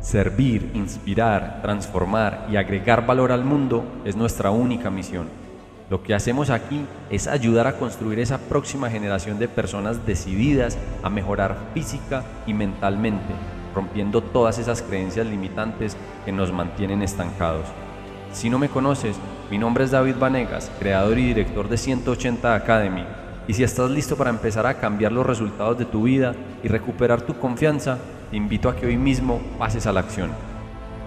Servir, inspirar, transformar y agregar valor al mundo es nuestra única misión. Lo que hacemos aquí es ayudar a construir esa próxima generación de personas decididas a mejorar física y mentalmente, rompiendo todas esas creencias limitantes que nos mantienen estancados. Si no me conoces, mi nombre es David Vanegas, creador y director de 180 Academy y si estás listo para empezar a cambiar los resultados de tu vida y recuperar tu confianza, te invito a que hoy mismo pases a la acción.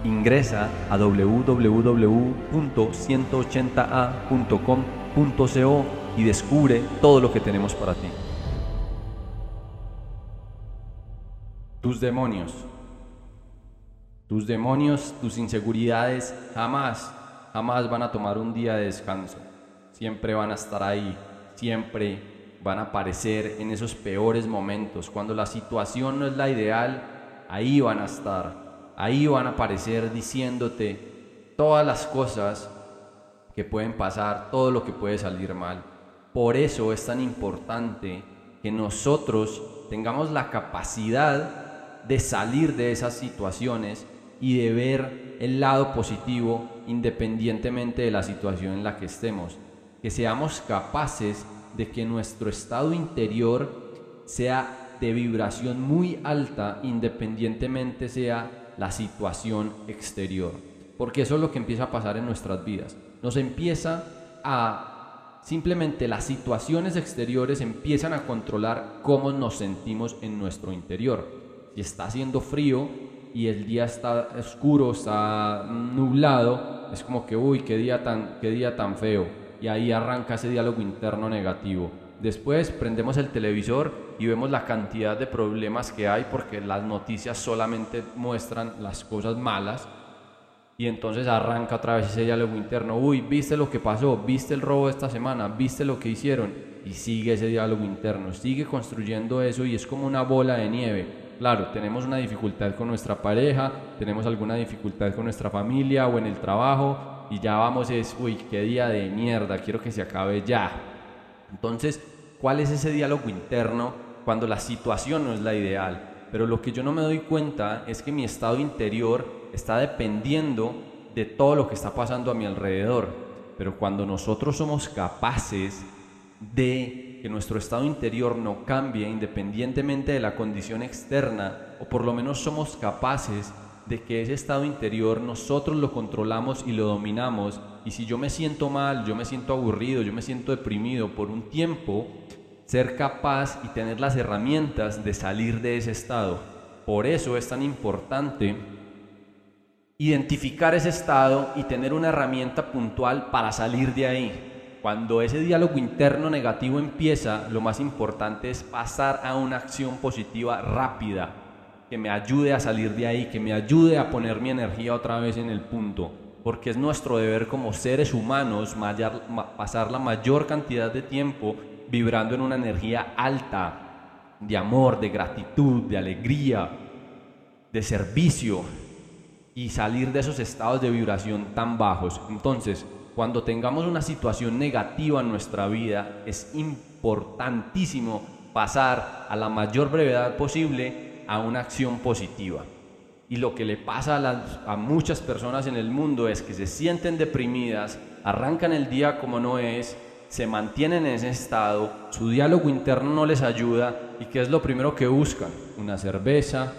Ingresa a www.180a.com.co y descubre todo lo que tenemos para ti. Tus demonios. Tus demonios, tus inseguridades jamás, jamás van a tomar un día de descanso. Siempre van a estar ahí, siempre van a aparecer en esos peores momentos. Cuando la situación no es la ideal, ahí van a estar. Ahí van a aparecer diciéndote todas las cosas que pueden pasar, todo lo que puede salir mal. Por eso es tan importante que nosotros tengamos la capacidad de salir de esas situaciones y de ver el lado positivo independientemente de la situación en la que estemos. Que seamos capaces de que nuestro estado interior sea de vibración muy alta independientemente sea la situación exterior. Porque eso es lo que empieza a pasar en nuestras vidas. Nos empieza a simplemente las situaciones exteriores empiezan a controlar cómo nos sentimos en nuestro interior. Si está haciendo frío y el día está oscuro, está nublado, es como que, uy, qué día tan, qué día tan feo y ahí arranca ese diálogo interno negativo. Después prendemos el televisor y vemos la cantidad de problemas que hay porque las noticias solamente muestran las cosas malas y entonces arranca otra vez ese diálogo interno. Uy, ¿viste lo que pasó? ¿Viste el robo esta semana? ¿Viste lo que hicieron? Y sigue ese diálogo interno, sigue construyendo eso y es como una bola de nieve. Claro, tenemos una dificultad con nuestra pareja, tenemos alguna dificultad con nuestra familia o en el trabajo, y ya vamos es, uy, qué día de mierda, quiero que se acabe ya. Entonces, ¿cuál es ese diálogo interno cuando la situación no es la ideal? Pero lo que yo no me doy cuenta es que mi estado interior está dependiendo de todo lo que está pasando a mi alrededor. Pero cuando nosotros somos capaces de que nuestro estado interior no cambie independientemente de la condición externa, o por lo menos somos capaces de que ese estado interior nosotros lo controlamos y lo dominamos. Y si yo me siento mal, yo me siento aburrido, yo me siento deprimido por un tiempo, ser capaz y tener las herramientas de salir de ese estado. Por eso es tan importante identificar ese estado y tener una herramienta puntual para salir de ahí. Cuando ese diálogo interno negativo empieza, lo más importante es pasar a una acción positiva rápida, que me ayude a salir de ahí, que me ayude a poner mi energía otra vez en el punto, porque es nuestro deber como seres humanos pasar la mayor cantidad de tiempo vibrando en una energía alta de amor, de gratitud, de alegría, de servicio y salir de esos estados de vibración tan bajos. Entonces, cuando tengamos una situación negativa en nuestra vida, es importantísimo pasar a la mayor brevedad posible a una acción positiva. Y lo que le pasa a, muchas personas en el mundo es que se sienten deprimidas, arrancan el día como no es, se mantienen en ese estado, su diálogo interno no les ayuda y ¿qué es lo primero que buscan? Una cerveza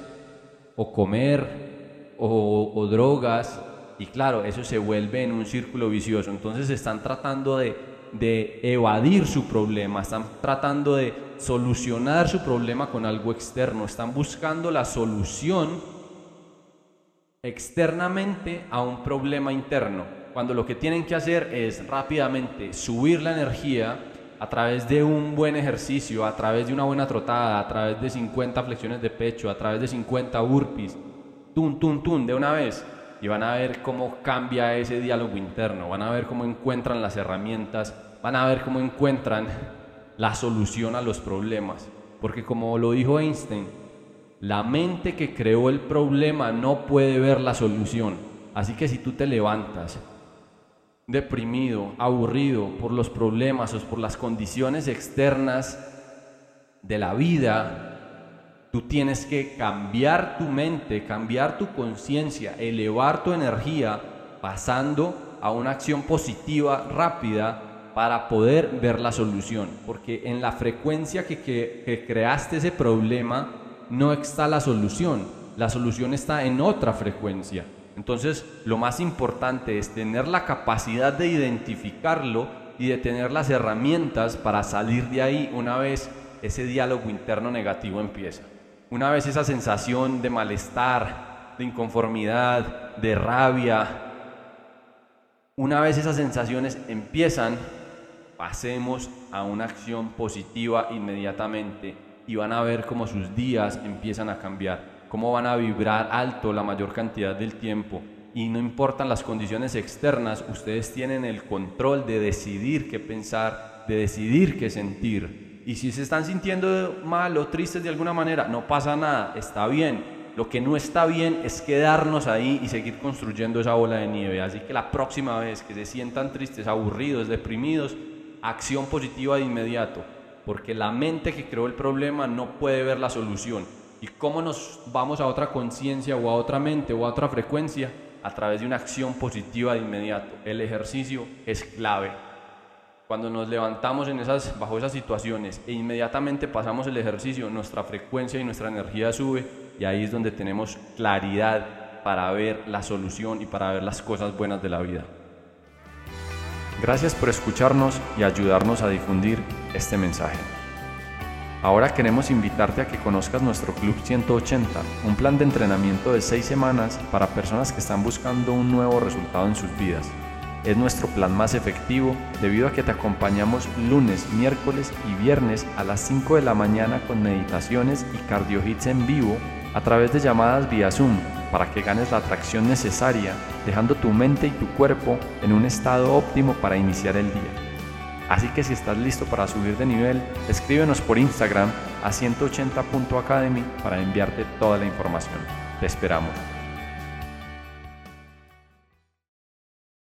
o comer o, o drogas y claro, eso se vuelve en un círculo vicioso. Entonces están tratando de, de evadir su problema, están tratando de solucionar su problema con algo externo, están buscando la solución externamente a un problema interno, cuando lo que tienen que hacer es rápidamente subir la energía a través de un buen ejercicio, a través de una buena trotada, a través de 50 flexiones de pecho, a través de 50 burpees, tun, tun, tun, de una vez. Y van a ver cómo cambia ese diálogo interno, van a ver cómo encuentran las herramientas, van a ver cómo encuentran la solución a los problemas. Porque como lo dijo Einstein, la mente que creó el problema no puede ver la solución. Así que si tú te levantas deprimido, aburrido por los problemas o por las condiciones externas de la vida, Tú tienes que cambiar tu mente, cambiar tu conciencia, elevar tu energía pasando a una acción positiva rápida para poder ver la solución. Porque en la frecuencia que, creaste ese problema no está la solución. La solución está en otra frecuencia. Entonces, lo más importante es tener la capacidad de identificarlo y de tener las herramientas para salir de ahí una vez ese diálogo interno negativo empieza. Una vez esa sensación de malestar, de inconformidad, de rabia, una vez esas sensaciones empiezan, pasemos a una acción positiva inmediatamente y van a ver cómo sus días empiezan a cambiar, cómo van a vibrar alto la mayor cantidad del tiempo. Y no importan las condiciones externas, ustedes tienen el control de decidir qué pensar, de decidir qué sentir, y si se están sintiendo mal o tristes de alguna manera, no pasa nada, está bien. Lo que no está bien es quedarnos ahí y seguir construyendo esa bola de nieve. Así que la próxima vez que se sientan tristes, aburridos, deprimidos, acción positiva de inmediato. Porque la mente que creó el problema no puede ver la solución. ¿Y cómo nos vamos a otra conciencia o a otra mente o a otra frecuencia? A través de una acción positiva de inmediato. El ejercicio es clave. Cuando nos levantamos en esas, bajo esas situaciones e inmediatamente pasamos el ejercicio, nuestra frecuencia y nuestra energía sube y ahí es donde tenemos claridad para ver la solución y para ver las cosas buenas de la vida. Gracias por escucharnos y ayudarnos a difundir este mensaje. Ahora queremos invitarte a que conozcas nuestro Club 180, un plan de entrenamiento de seis semanas para personas que están buscando un nuevo resultado en sus vidas. Es nuestro plan más efectivo debido a que te acompañamos lunes, miércoles y viernes a las 5 de la mañana con meditaciones y cardio hits en vivo a través de llamadas vía Zoom para que ganes la atracción necesaria, dejando tu mente y tu cuerpo en un estado óptimo para iniciar el día. Así que si estás listo para subir de nivel, escríbenos por Instagram a 180.academy para enviarte toda la información. Te esperamos.